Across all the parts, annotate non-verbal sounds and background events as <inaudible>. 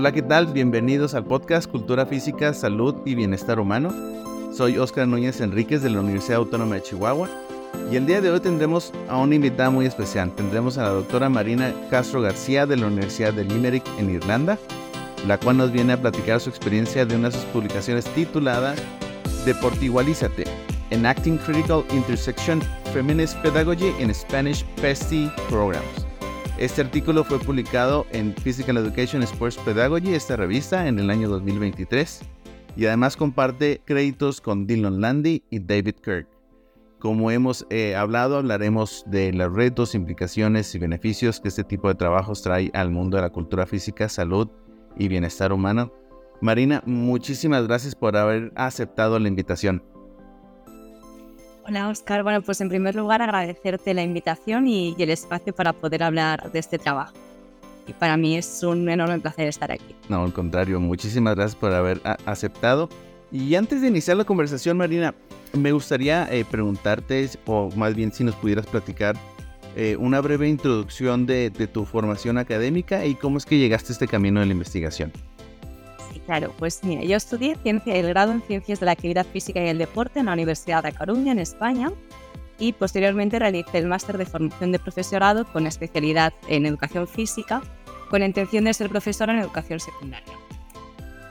Hola, ¿qué tal? Bienvenidos al podcast Cultura Física, Salud y Bienestar Humano. Soy Oscar Núñez Enríquez de la Universidad Autónoma de Chihuahua y el día de hoy tendremos a una invitada muy especial. Tendremos a la doctora Marina Castro García de la Universidad de Limerick en Irlanda, la cual nos viene a platicar su experiencia de una de sus publicaciones titulada Deportigualízate, Enacting Critical Intersection Feminist Pedagogy in Spanish PESTI Programs. Este artículo fue publicado en Physical Education Sports Pedagogy, esta revista, en el año 2023, y además comparte créditos con Dylan Landy y David Kirk. Como hemos eh, hablado, hablaremos de los retos, implicaciones y beneficios que este tipo de trabajos trae al mundo de la cultura física, salud y bienestar humano. Marina, muchísimas gracias por haber aceptado la invitación. Hola Oscar, bueno pues en primer lugar agradecerte la invitación y, el espacio para poder hablar de este trabajo. Y para mí es un enorme placer estar aquí. No, al contrario, muchísimas gracias por haber aceptado. Y antes de iniciar la conversación, Marina, me gustaría eh, preguntarte, o más bien si nos pudieras platicar, eh, una breve introducción de, de tu formación académica y cómo es que llegaste a este camino de la investigación. Claro, pues mira, yo estudié ciencia, el grado en Ciencias de la Actividad Física y el Deporte en la Universidad de Coruña, en España, y posteriormente realicé el máster de formación de profesorado con especialidad en Educación Física, con intención de ser profesora en Educación Secundaria.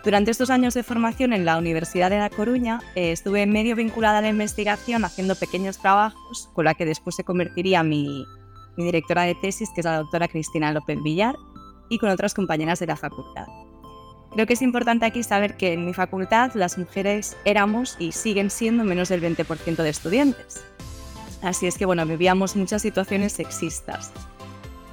Durante estos años de formación en la Universidad de La Coruña eh, estuve medio vinculada a la investigación haciendo pequeños trabajos con la que después se convertiría mi, mi directora de tesis, que es la doctora Cristina López Villar, y con otras compañeras de la facultad. Creo que es importante aquí saber que en mi facultad las mujeres éramos y siguen siendo menos del 20% de estudiantes. Así es que, bueno, vivíamos muchas situaciones sexistas.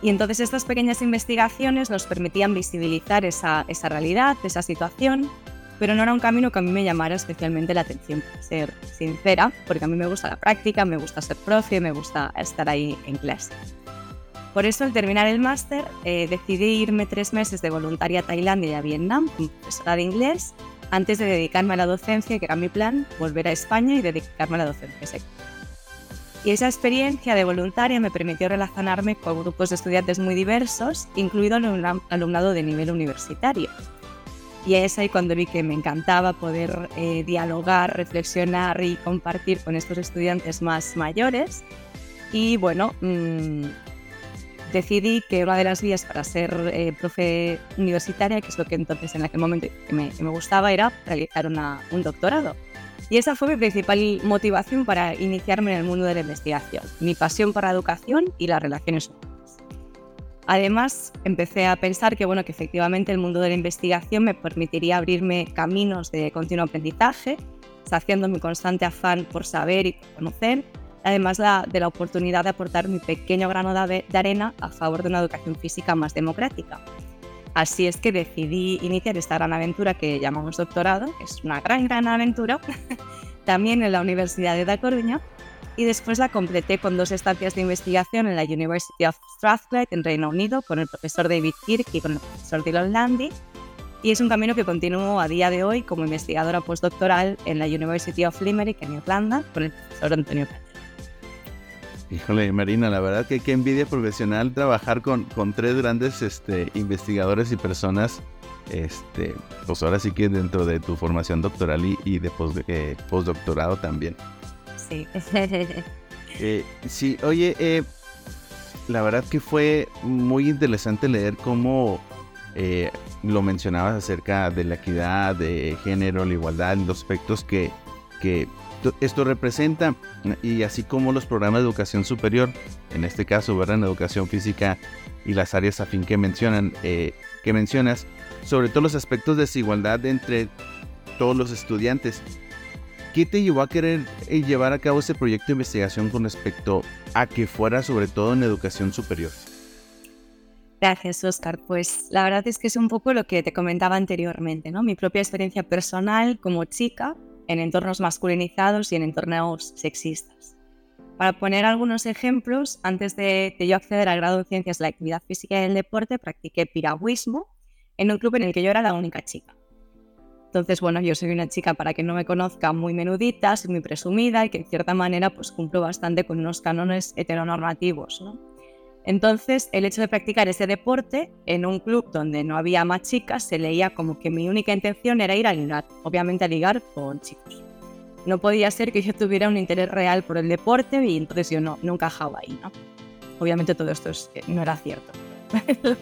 Y entonces estas pequeñas investigaciones nos permitían visibilizar esa, esa realidad, esa situación, pero no era un camino que a mí me llamara especialmente la atención, para ser sincera, porque a mí me gusta la práctica, me gusta ser profe, me gusta estar ahí en clase. Por eso, al terminar el máster, eh, decidí irme tres meses de voluntaria a Tailandia y a Vietnam como profesora de inglés antes de dedicarme a la docencia, que era mi plan, volver a España y dedicarme a la docencia Y esa experiencia de voluntaria me permitió relacionarme con grupos de estudiantes muy diversos, incluido el alumnado de nivel universitario. Y es ahí cuando vi que me encantaba poder eh, dialogar, reflexionar y compartir con estos estudiantes más mayores. Y bueno, mmm, decidí que una de las vías para ser eh, profe universitaria, que es lo que entonces en aquel momento me, me gustaba, era realizar un doctorado. Y esa fue mi principal motivación para iniciarme en el mundo de la investigación, mi pasión por la educación y las relaciones humanas. Además, empecé a pensar que, bueno, que efectivamente el mundo de la investigación me permitiría abrirme caminos de continuo aprendizaje, saciando mi constante afán por saber y por conocer, además de la oportunidad de aportar mi pequeño grano de, arena a favor de una educación física más democrática. Así es que decidí iniciar esta gran aventura que llamamos doctorado, que es una gran, gran aventura, <laughs> también en la Universidad de Da Coruña, y después la completé con dos estancias de investigación en la University of Strathclyde en Reino Unido con el profesor David Kirk y con el profesor Dylan Landy, y es un camino que continúo a día de hoy como investigadora postdoctoral en la University of Limerick en Irlanda con el profesor Antonio Híjole, Marina, la verdad que qué envidia profesional trabajar con, con tres grandes este, investigadores y personas, este, pues ahora sí que dentro de tu formación doctoral y, de eh, postdoctorado también. Sí. <laughs> eh, sí, oye, eh, la verdad que fue muy interesante leer cómo eh, lo mencionabas acerca de la equidad, de género, la igualdad, los aspectos que, que esto representa, y así como los programas de educación superior, en este caso, ¿verdad? En educación física y las áreas afín que mencionan, eh, que mencionas, sobre todo los aspectos de desigualdad entre todos los estudiantes. ¿Qué te llevó a querer eh, llevar a cabo este proyecto de investigación con respecto a que fuera sobre todo en educación superior? Gracias, Oscar. Pues la verdad es que es un poco lo que te comentaba anteriormente, ¿no? Mi propia experiencia personal como chica en entornos masculinizados y en entornos sexistas. Para poner algunos ejemplos, antes de, yo acceder al grado de Ciencias de la Actividad Física y el Deporte, practiqué piragüismo en un club en el que yo era la única chica. Entonces, bueno, yo soy una chica, para que no me conozca, muy menudita, soy muy presumida y que en cierta manera pues cumplo bastante con unos cánones heteronormativos. Entonces, el hecho de practicar ese deporte en un club donde no había más chicas se leía como que mi única intención era ir a ligar, obviamente a ligar con chicos. No podía ser que yo tuviera un interés real por el deporte y entonces yo no, no encajaba ahí, ¿no? Obviamente todo esto eh, no era cierto. <laughs>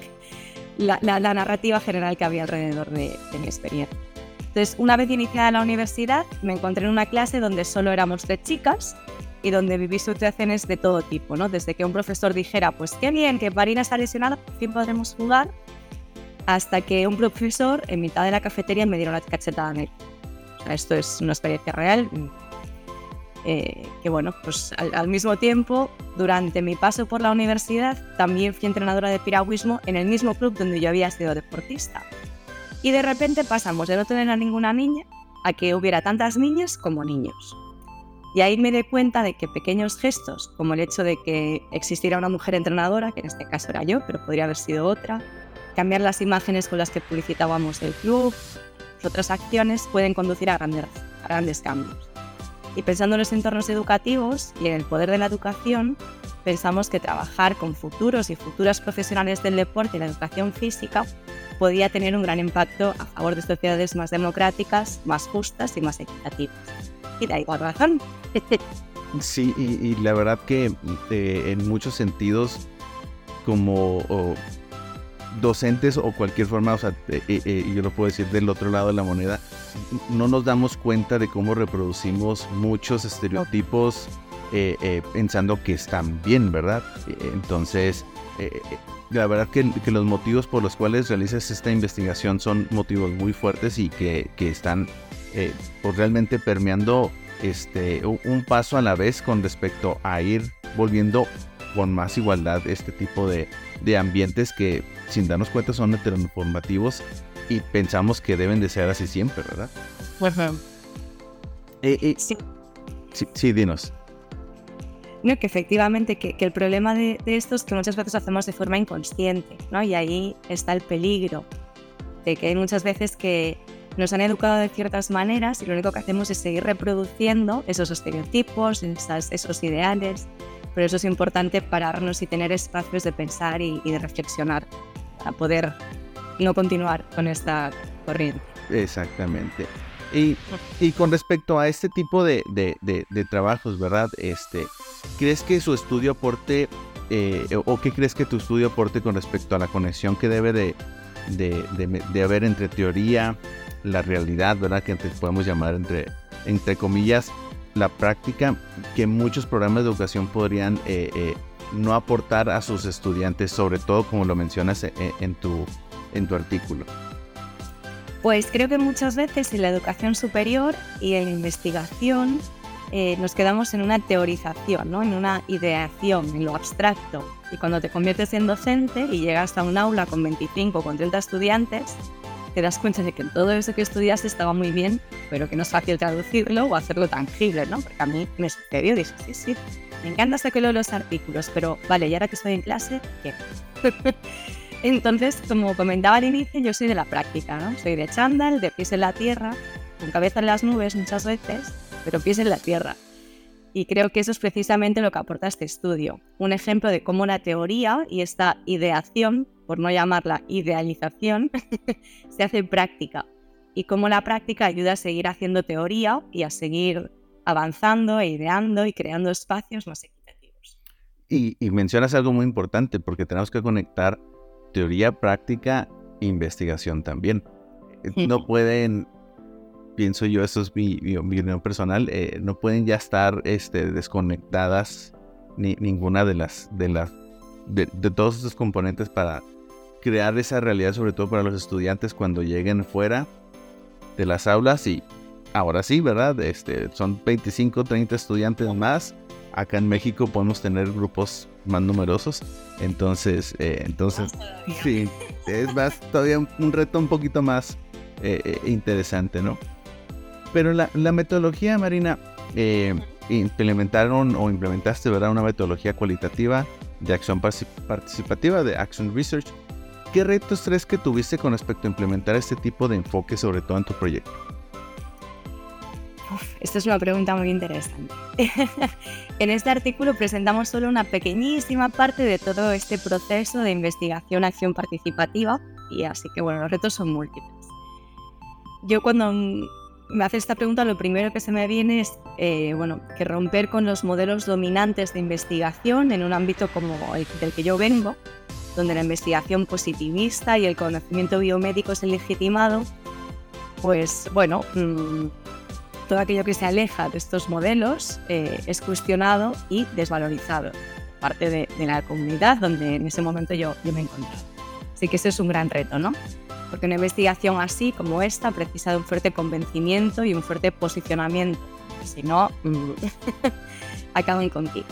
la, narrativa general que había alrededor de, de mi experiencia. Entonces, una vez iniciada la universidad, me encontré en una clase donde solo éramos tres chicas y donde viví situaciones de todo tipo, ¿no? Desde que un profesor dijera, pues qué bien, que Marina está lesionada, por fin podremos jugar, hasta que un profesor en mitad de la cafetería me dieron la cachetada en él. Esto es una experiencia real. Eh, que bueno, pues al, mismo tiempo, durante mi paso por la universidad, también fui entrenadora de piragüismo en el mismo club donde yo había sido deportista. Y de repente pasamos de no tener a ninguna niña a que hubiera tantas niñas como niños. Y ahí me di cuenta de que pequeños gestos, como el hecho de que existiera una mujer entrenadora, que en este caso era yo, pero podría haber sido otra, cambiar las imágenes con las que publicitábamos el club, otras acciones pueden conducir a grandes, a grandes cambios. Y pensando en los entornos educativos y en el poder de la educación, pensamos que trabajar con futuros y futuras profesionales del deporte y la educación física podía tener un gran impacto a favor de sociedades más democráticas, más justas y más equitativas. Y da igual razón. Sí, y, la verdad que eh, en muchos sentidos, como docentes o cualquier forma, o sea, eh, eh, yo lo puedo decir del otro lado de la moneda, no nos damos cuenta de cómo reproducimos muchos estereotipos pensando que están bien, ¿verdad? Entonces, la verdad que, los motivos por los cuales realizas esta investigación son motivos muy fuertes y que, están pues realmente permeando este, un paso a la vez con respecto a ir volviendo con más igualdad este tipo de, ambientes que sin darnos cuenta son heteronormativos y pensamos que deben de ser así siempre, ¿verdad? Eh, eh, sí. sí. dinos. No, que efectivamente que, el problema de, de, esto es que muchas veces hacemos de forma inconsciente, ¿no? Y ahí está el peligro de que hay muchas veces que nos han educado de ciertas maneras y lo único que hacemos es seguir reproduciendo esos estereotipos, esos ideales. Pero eso es importante pararnos y tener espacios de pensar y, de reflexionar para poder no continuar con esta corriente. Exactamente. Y, y, con respecto a este tipo de, de, de, trabajos, ¿verdad? Este, ¿Crees que su estudio aporte, eh, o qué crees que tu estudio aporte con respecto a la conexión que debe de, de haber entre teoría, la realidad, ¿verdad? Que podemos llamar entre, entre comillas la práctica que muchos programas de educación podrían eh, eh, no aportar a sus estudiantes, sobre todo como lo mencionas eh, en, tu, en tu artículo. Pues creo que muchas veces en la educación superior y en investigación nos quedamos en una teorización, ¿no? en una ideación, en lo abstracto. Y cuando te conviertes en docente y llegas a un aula con 25 o con 30 estudiantes, te das cuenta de que todo eso que estudiaste estaba muy bien, pero que no es fácil traducirlo o hacerlo tangible, ¿no? Porque a mí me sucedió, dije, sí, sí, me encanta hasta que leo los artículos, pero vale, y ahora que estoy en clase, ¿qué? <laughs> Entonces, como comentaba al inicio, yo soy de la práctica, ¿no? Soy de chándal, de pies en la tierra, con cabeza en las nubes muchas veces, pero pies en la tierra. Y creo que eso es precisamente lo que aporta este estudio, un ejemplo de cómo la teoría y esta ideación por no llamarla idealización, <laughs> se hace práctica y cómo la práctica ayuda a seguir haciendo teoría y a seguir avanzando e ideando y creando espacios más equitativos. Y, mencionas algo muy importante porque tenemos que conectar teoría, práctica e investigación también. Eh, no pueden, pienso yo, eso es mi, opinión personal, eh, no pueden ya estar este, desconectadas ni, ninguna de las, de las de, de, todos estos componentes para crear esa realidad, sobre todo para los estudiantes cuando lleguen fuera de las aulas y ahora sí, ¿verdad? Este, son 25, 30 estudiantes más. Acá en México podemos tener grupos más numerosos. Entonces, eh, entonces, sí, es más, todavía un reto un poquito más eh, eh, interesante, ¿no? Pero la, la metodología, Marina, implementaron o implementaste, ¿verdad? Una metodología cualitativa de acción participativa, de Action Research, ¿Qué retos crees que tuviste con respecto a implementar este tipo de enfoque, sobre todo en tu proyecto? esta es una pregunta muy interesante. <laughs> en este artículo presentamos solo una pequeñísima parte de todo este proceso de investigación-acción participativa y así que bueno, los retos son múltiples. Yo cuando me hace esta pregunta lo primero que se me viene es eh, bueno, que romper con los modelos dominantes de investigación en un ámbito como el del que yo vengo, donde la investigación positivista y el conocimiento biomédico es el legitimado, pues bueno, mm, todo aquello que se aleja de estos modelos eh, es cuestionado y desvalorizado, parte de, la comunidad donde en ese momento yo, yo me encontraba. Así que ese es un gran reto, ¿no? Porque una investigación así como esta precisa de un fuerte convencimiento y un fuerte posicionamiento, si no, mm, <laughs> acaban contigo.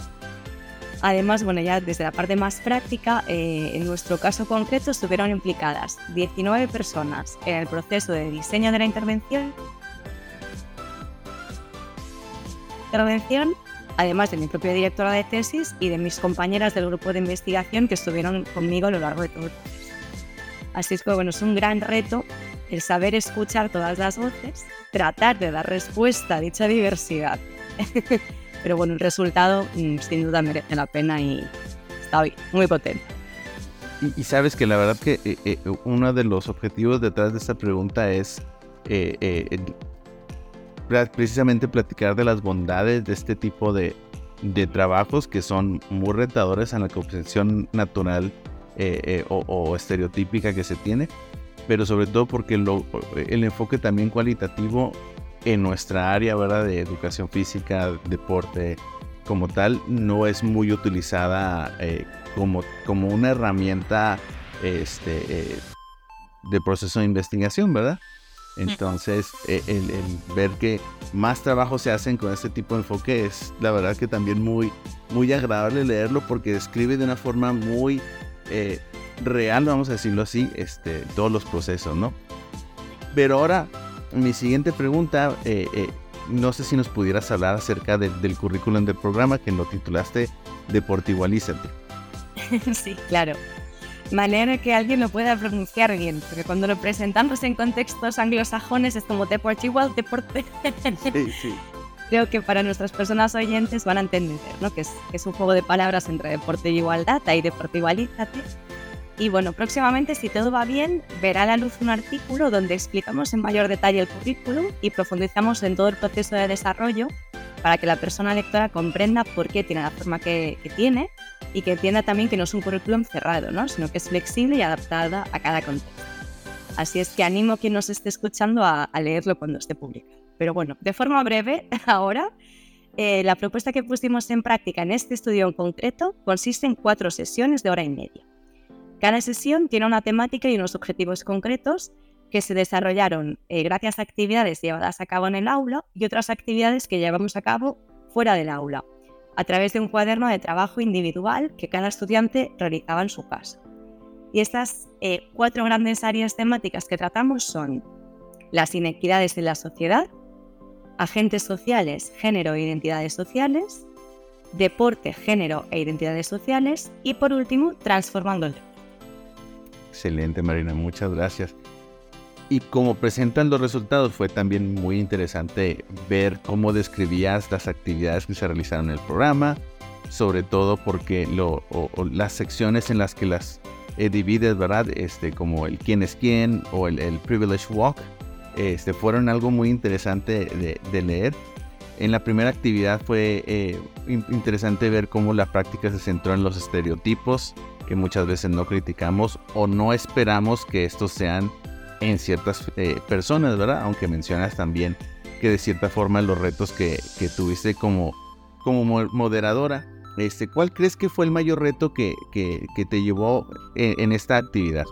Además, bueno, ya desde la parte más práctica, eh, en nuestro caso concreto estuvieron implicadas 19 personas en el proceso de diseño de la intervención intervención, además de mi propia directora de tesis y de mis compañeras del grupo de investigación que estuvieron conmigo a lo largo de todo. Así es que bueno, es un gran reto el saber escuchar todas las voces, tratar de dar respuesta a dicha diversidad. <laughs> Pero bueno, el resultado mm, sin duda merece la pena y está muy potente. Y, sabes que la verdad que eh, eh, uno de los objetivos detrás de esta pregunta es eh, precisamente platicar de las bondades de este tipo de, trabajos que son muy retadores en la concepción natural eh, eh, o, estereotípica que se tiene, pero sobre todo porque el enfoque también cualitativo en nuestra área ¿verdad? de educación física, deporte como tal, no es muy utilizada eh, como, como una herramienta este, de proceso de investigación, ¿verdad? Entonces, e, el, ver que más trabajo se hacen con este tipo de enfoque es la verdad que también muy, muy agradable leerlo porque describe de una forma muy eh, real, vamos a decirlo así, este, todos los procesos, ¿no? Pero ahora, mi siguiente pregunta, eh, eh, no sé si nos pudieras hablar acerca del currículum del programa que lo titulaste Deportivalízate. <laughs> Sí, claro manera que alguien lo pueda pronunciar bien, porque cuando lo presentamos en contextos anglosajones es como deporte igual, deporte. Sí, sí. <laughs> Creo que para nuestras personas oyentes van a entender, ¿no? Que es, es un juego de palabras entre deporte y igualdad, y deporte igualízate. Y bueno, próximamente, si todo va bien, verá a la luz un artículo donde explicamos en mayor detalle el currículum y profundizamos en todo el proceso de desarrollo para que la persona lectora comprenda por qué tiene la forma que, tiene y que entienda también que no es un currículum cerrado, ¿no? sino que es flexible y adaptada a cada contexto. Así es que animo a quien nos esté escuchando a, leerlo cuando esté publicado. Pero bueno, de forma breve, <laughs> ahora, eh, la propuesta que pusimos en práctica en este estudio en concreto consiste en cuatro sesiones de hora y media. Cada sesión tiene una temática y unos objetivos concretos que se desarrollaron eh, gracias a actividades llevadas a cabo en el aula y otras actividades que llevamos a cabo fuera del aula, a través de un cuaderno de trabajo individual que cada estudiante realizaba en su casa. Y estas eh, cuatro grandes áreas temáticas que tratamos son las inequidades en la sociedad, agentes sociales, género e identidades sociales, deporte, género e identidades sociales y por último, transformando el Excelente Marina, muchas gracias. Y como presentan los resultados, fue también muy interesante ver cómo describías las actividades que se realizaron en el programa, sobre todo porque lo, las secciones en las que las eh, divides, ¿verdad? Este, como el quién es quién o el, privilege walk, este, fueron algo muy interesante de, leer. En la primera actividad fue eh, interesante ver cómo la práctica se centró en los estereotipos que muchas veces no criticamos o no esperamos que estos sean en ciertas eh, personas, ¿verdad? Aunque mencionas también que de cierta forma los retos que, tuviste como, como moderadora, este, ¿cuál crees que fue el mayor reto que, te llevó en, en, esta actividad?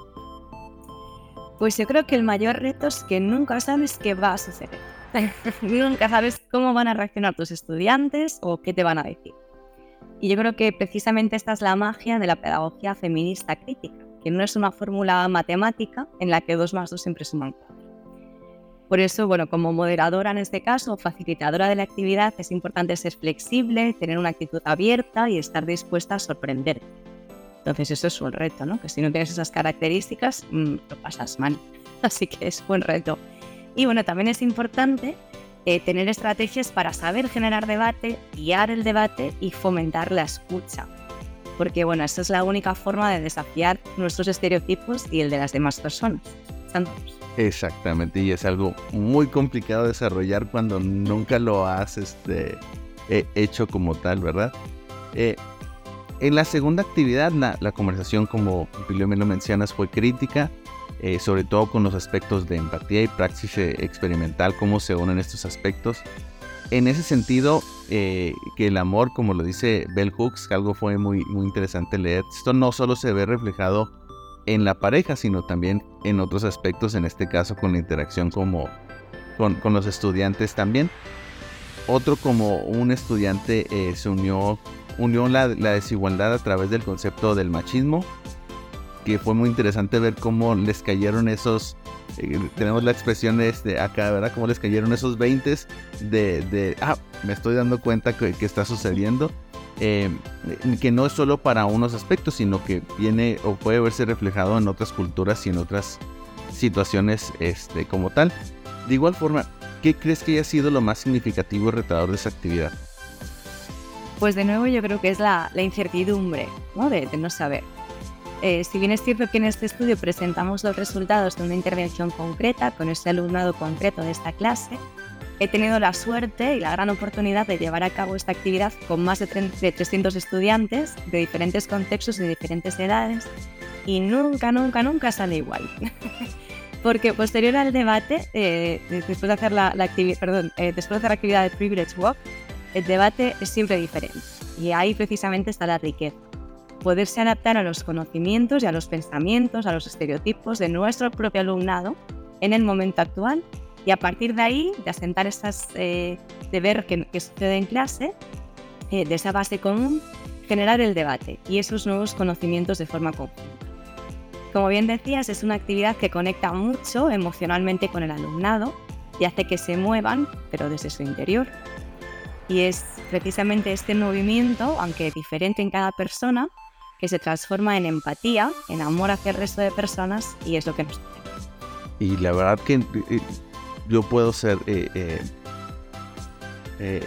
Pues yo creo que el mayor reto es que nunca sabes qué va a suceder. <laughs> nunca sabes cómo van a reaccionar tus estudiantes o qué te van a decir. Y yo creo que precisamente esta es la magia de la pedagogía feminista crítica que no es una fórmula matemática en la que 2 más 2 siempre suman 4. Por eso, bueno, como moderadora en este caso, facilitadora de la actividad, es importante ser flexible, tener una actitud abierta y estar dispuesta a sorprender. Entonces eso es un reto, ¿no? Que si no tienes esas características, mm, lo pasas mal. <laughs> Así que es buen reto. Y bueno, también es importante eh, tener estrategias para saber generar debate, guiar el debate y fomentar la escucha. Porque bueno, esa es la única forma de desafiar nuestros estereotipos y el de las demás personas. Exactamente, y es algo muy complicado desarrollar cuando nunca lo has este, hecho como tal, ¿verdad? Eh, en la segunda actividad, la, conversación, como me lo mencionas, fue crítica, eh, sobre todo con los aspectos de empatía y praxis eh, experimental, cómo se unen estos aspectos. En ese sentido, que el amor, como lo dice Bell Hooks, algo fue muy, muy interesante leer, esto no solo se ve reflejado en la pareja, sino también en otros aspectos, en este caso con la interacción como con, con los estudiantes también. Otro como un estudiante se unió unió la, desigualdad a través del concepto del machismo, que fue muy interesante ver cómo les cayeron esos, eh, tenemos la expresión este, acá, ¿verdad? Cómo les cayeron esos 20 de, ah, me estoy dando cuenta que, está sucediendo. Eh, que no es solo para unos aspectos, sino que viene o puede verse reflejado en otras culturas y en otras situaciones este, como tal. De igual forma, ¿qué crees que haya sido lo más significativo y retador de esa actividad? Pues de nuevo yo creo que es la, incertidumbre ¿no? De, no saber. Eh, si bien es cierto que en este estudio presentamos los resultados de una intervención concreta con ese alumnado concreto de esta clase, he tenido la suerte y la gran oportunidad de llevar a cabo esta actividad con más de, 300 estudiantes de diferentes contextos y de diferentes edades y nunca, nunca, nunca sale igual. <laughs> Porque posterior al debate, eh, después, de hacer la, perdón, eh, después de hacer la actividad de Privilege Walk, el debate es siempre diferente y ahí precisamente está la riqueza. Poderse adaptar a los conocimientos y a los pensamientos, a los estereotipos de nuestro propio alumnado en el momento actual y a partir de ahí, de asentar estas, eh, de ver qué, sucede en clase, eh, de esa base común, generar el debate y esos nuevos conocimientos de forma conjunta. Como bien decías, es una actividad que conecta mucho emocionalmente con el alumnado y hace que se muevan, pero desde su interior, y es precisamente este movimiento, aunque diferente en cada persona, que se transforma en empatía, en amor hacia el resto de personas y es lo que nos Y la verdad que eh, yo puedo ser eh, eh,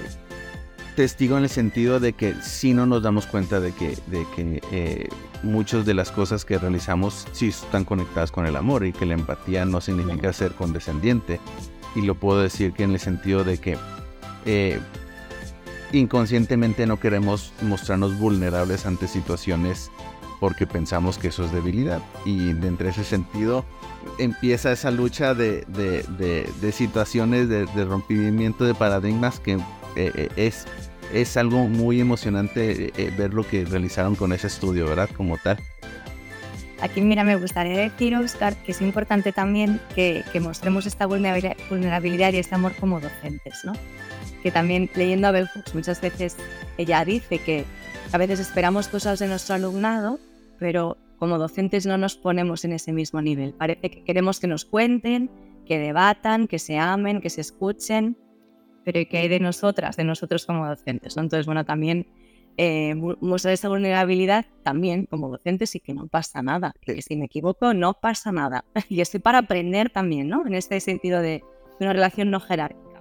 testigo en el sentido de que si no nos damos cuenta de que, de que muchas de las cosas que realizamos sí están conectadas con el amor y que la empatía no significa ser condescendiente. Y lo puedo decir que en el sentido de que inconscientemente no queremos mostrarnos vulnerables ante situaciones porque pensamos que eso es debilidad. Y entre ese sentido empieza esa lucha de, situaciones de, rompimiento de paradigmas que eh, eh, es, es algo muy emocionante eh, ver lo que realizaron con ese estudio, ¿verdad? Como tal. Aquí, mira, me gustaría decir, Oscar, que es importante también que, que mostremos esta vulnerabilidad y este amor como docentes, ¿no? Que también leyendo a Bell Hooks muchas veces ella dice que a veces esperamos cosas de nuestro alumnado, pero como docentes no nos ponemos en ese mismo nivel. Parece que queremos que nos cuenten, que debatan, que se amen, que se escuchen, pero ¿qué hay de nosotras, de nosotros como docentes? Entonces, bueno, también eh, mostrar esa vulnerabilidad también como docentes y que no pasa nada. Que si me equivoco, no pasa nada. <laughs> Y estoy para aprender también, ¿no? En este sentido de una relación no jerárquica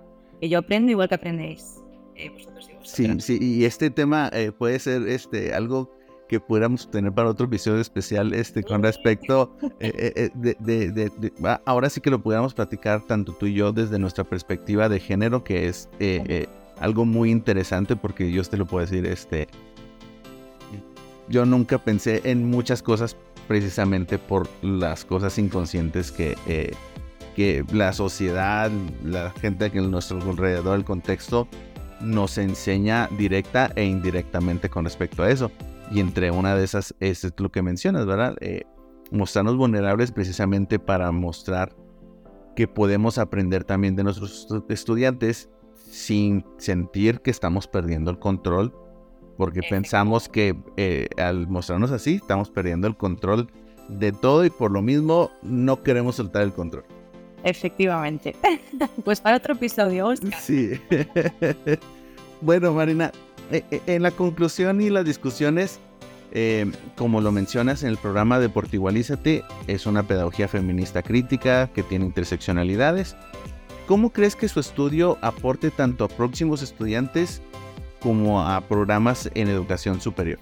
que yo aprendo igual que aprendéis eh, vosotros y Sí, sí, y este tema eh, puede ser este algo que pudiéramos tener para otro episodio especial este con respecto eh, <laughs> de, ahora sí que lo pudiéramos platicar tanto tú y yo desde nuestra perspectiva de género que es algo muy interesante porque yo te lo puedo decir este yo nunca pensé en muchas cosas precisamente por las cosas inconscientes que que la sociedad, la gente que en nuestro alrededor, el contexto, nos enseña directa e indirectamente con respecto a eso. Y entre una de esas es lo que mencionas, ¿verdad? Eh, mostrarnos vulnerables precisamente para mostrar que podemos aprender también de nuestros estudiantes sin sentir que estamos perdiendo el control, porque pensamos que eh, al mostrarnos así estamos perdiendo el control de todo y por lo mismo no queremos soltar el control. Efectivamente. <laughs> pues para otro episodio. Sí. <laughs> bueno, Marina, eh, eh, en la conclusión y las discusiones, eh, como lo mencionas en el programa de Portigualízate, es una pedagogía feminista crítica que tiene interseccionalidades ¿cómo crees que su estudio aporte tanto a próximos estudiantes como a programas en educación superior?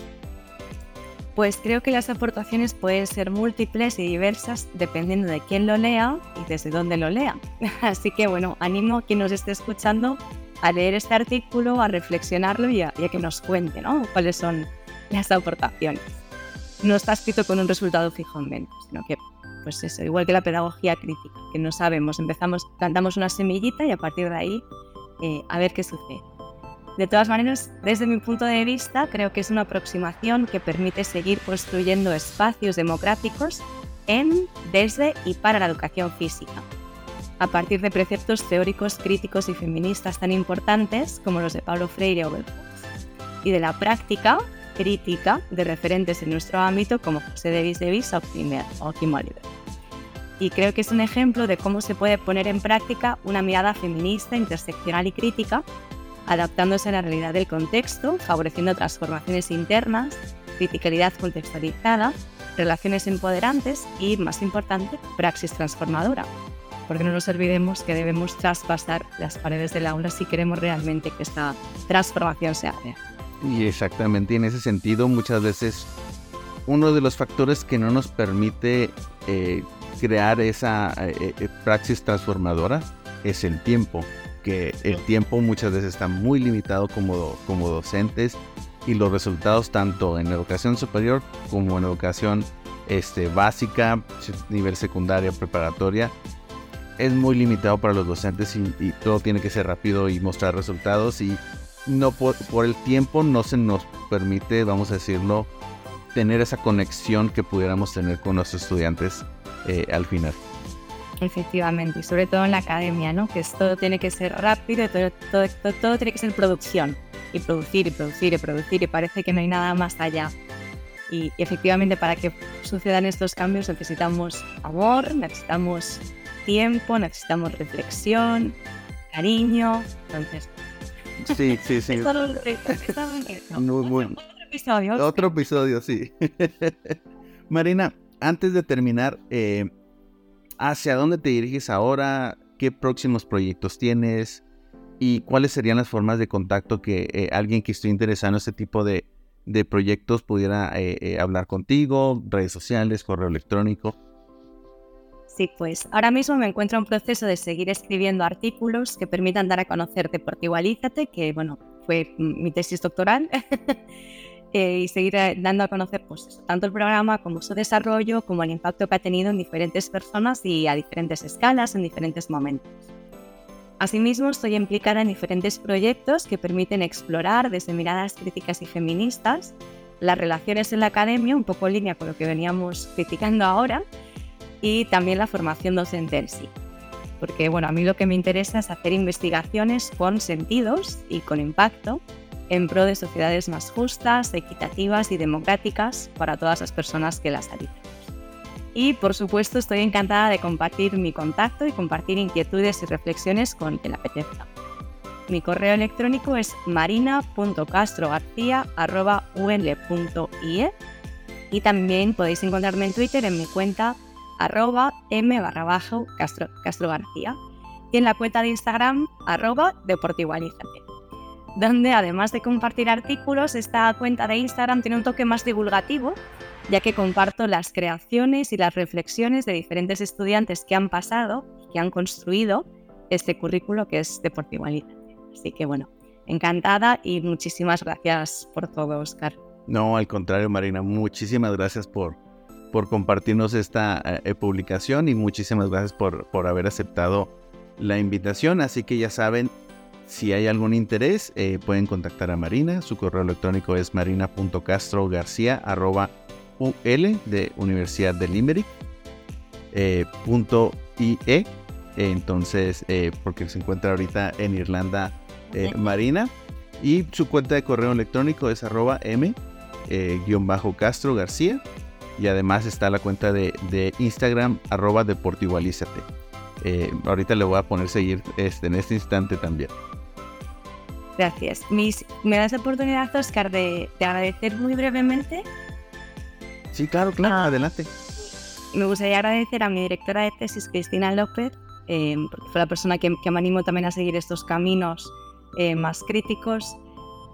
Pues creo que las aportaciones pueden ser múltiples y diversas dependiendo de quién lo lea y desde dónde lo lea. <laughs> Así que bueno, animo a quien nos esté escuchando a leer este artículo, a reflexionarlo y a, que nos cuente ¿no? cuáles son las aportaciones. No está escrito con un resultado fijo en mente, sino que, pues eso, igual que la pedagogía crítica, que no sabemos, empezamos, plantamos una semillita y a partir de ahí eh, a ver qué sucede. De todas maneras, desde mi punto de vista, creo que es una aproximación que permite seguir construyendo espacios democráticos en, desde y para la educación física, a partir de preceptos teóricos, críticos y feministas tan importantes como los de Pablo Freire o Bell y de la práctica crítica de referentes en nuestro ámbito como José Davis Davis o Kim Oliver. Y creo que es un ejemplo de cómo se puede poner en práctica una mirada feminista, interseccional y crítica adaptándose a la realidad del contexto, favoreciendo transformaciones internas, criticalidad contextualizada, relaciones empoderantes y, más importante, praxis transformadora. Porque no nos olvidemos que debemos traspasar las paredes del aula si queremos realmente que esta transformación se haga. Y exactamente en ese sentido, muchas veces uno de los factores que no nos permite eh, crear esa eh, eh, praxis transformadora es el tiempo que el tiempo muchas veces está muy limitado como, como docentes y los resultados tanto en educación superior como en educación este, básica, nivel secundaria, preparatoria, es muy limitado para los docentes y, todo tiene que ser rápido y mostrar resultados y no por, el tiempo no se nos permite, vamos a decirlo, tener esa conexión que pudiéramos tener con nuestros estudiantes eh, al final. Efectivamente, y sobre todo en la academia, ¿no? Que todo tiene que ser rápido, todo, todo, todo, tiene que ser producción, y producir, y producir, y producir, y parece que no hay nada más allá. Y, efectivamente para que sucedan estos cambios necesitamos amor, necesitamos tiempo, necesitamos reflexión, cariño, entonces... Sí, sí, sí. Muy bueno. Otro episodio. Otro episodio, sí. <laughs> Marina, antes de terminar, eh, ¿Hacia dónde te diriges ahora? ¿Qué próximos proyectos tienes? ¿Y cuáles serían las formas de contacto que eh, alguien que esté interesado en este tipo de, proyectos pudiera eh, eh, hablar contigo? Redes sociales, correo electrónico. Sí, pues ahora mismo me encuentro en proceso de seguir escribiendo artículos que permitan dar a conocer Deportivalízate, que bueno, fue mi tesis doctoral. <laughs> Eh, y seguir eh, dando a conocer pues, tanto el programa como su desarrollo, como el impacto que ha tenido en diferentes personas y a diferentes escalas, en diferentes momentos. Asimismo, estoy implicada en diferentes proyectos que permiten explorar desde miradas críticas y feministas las relaciones en la academia, un poco en línea con lo que veníamos criticando ahora, y también la formación docente en sí. Porque bueno, a mí lo que me interesa es hacer investigaciones con sentidos y con impacto en pro de sociedades más justas, equitativas y democráticas para todas las personas que las habitan. Y por supuesto estoy encantada de compartir mi contacto y compartir inquietudes y reflexiones con quien apetezca. Mi correo electrónico es marina.castrogarcía.unl.ie y también podéis encontrarme en Twitter en mi cuenta arroba m barra bajo Castro, García y en la cuenta de Instagram arroba donde además de compartir artículos, esta cuenta de Instagram tiene un toque más divulgativo, ya que comparto las creaciones y las reflexiones de diferentes estudiantes que han pasado, que han construido este currículo que es Deportivo Así que bueno, encantada y muchísimas gracias por todo, Oscar. No, al contrario, Marina, muchísimas gracias por, por compartirnos esta eh, publicación y muchísimas gracias por, por haber aceptado la invitación. Así que ya saben, si hay algún interés, eh, pueden contactar a Marina. Su correo electrónico es marina.castrogarcía.ul de Universidad de Limerick. Eh, IE. Entonces, eh, porque se encuentra ahorita en Irlanda Marina. Y su cuenta de correo electrónico es arroba m bajo Castro García. Y además está la cuenta de, Instagram arroba deportivalízate. ahorita le voy a poner seguir este, en este instante también. Gracias. ¿Me das oportunidad, Oscar, de, agradecer muy brevemente? Sí, claro, claro, ah. adelante. Me gustaría agradecer a mi directora de tesis, Cristina López, eh, porque fue la persona que, me animó también a seguir estos caminos eh, más críticos,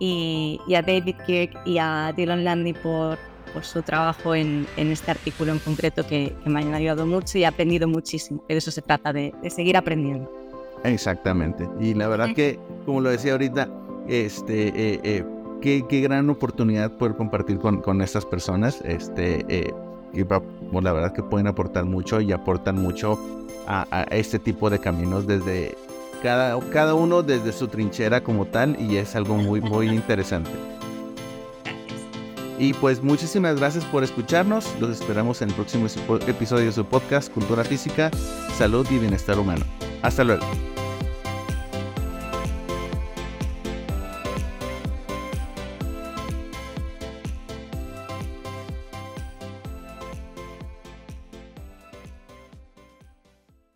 y, a David Kirk y a Dylan Landy por, por su trabajo en, en, este artículo en concreto que, me han ayudado mucho y he aprendido muchísimo. De eso se trata, de, de seguir aprendiendo. Exactamente. Y la verdad que, como lo decía ahorita, este, eh, eh, qué, qué, gran oportunidad poder compartir con, con estas personas. Este, eh, y pues, la verdad que pueden aportar mucho y aportan mucho a, a, este tipo de caminos desde cada, cada uno desde su trinchera como tal y es algo muy, muy interesante. <laughs> Y pues muchísimas gracias por escucharnos. Los esperamos en el próximo episodio de su podcast Cultura Física, Salud y Bienestar Humano. Hasta luego.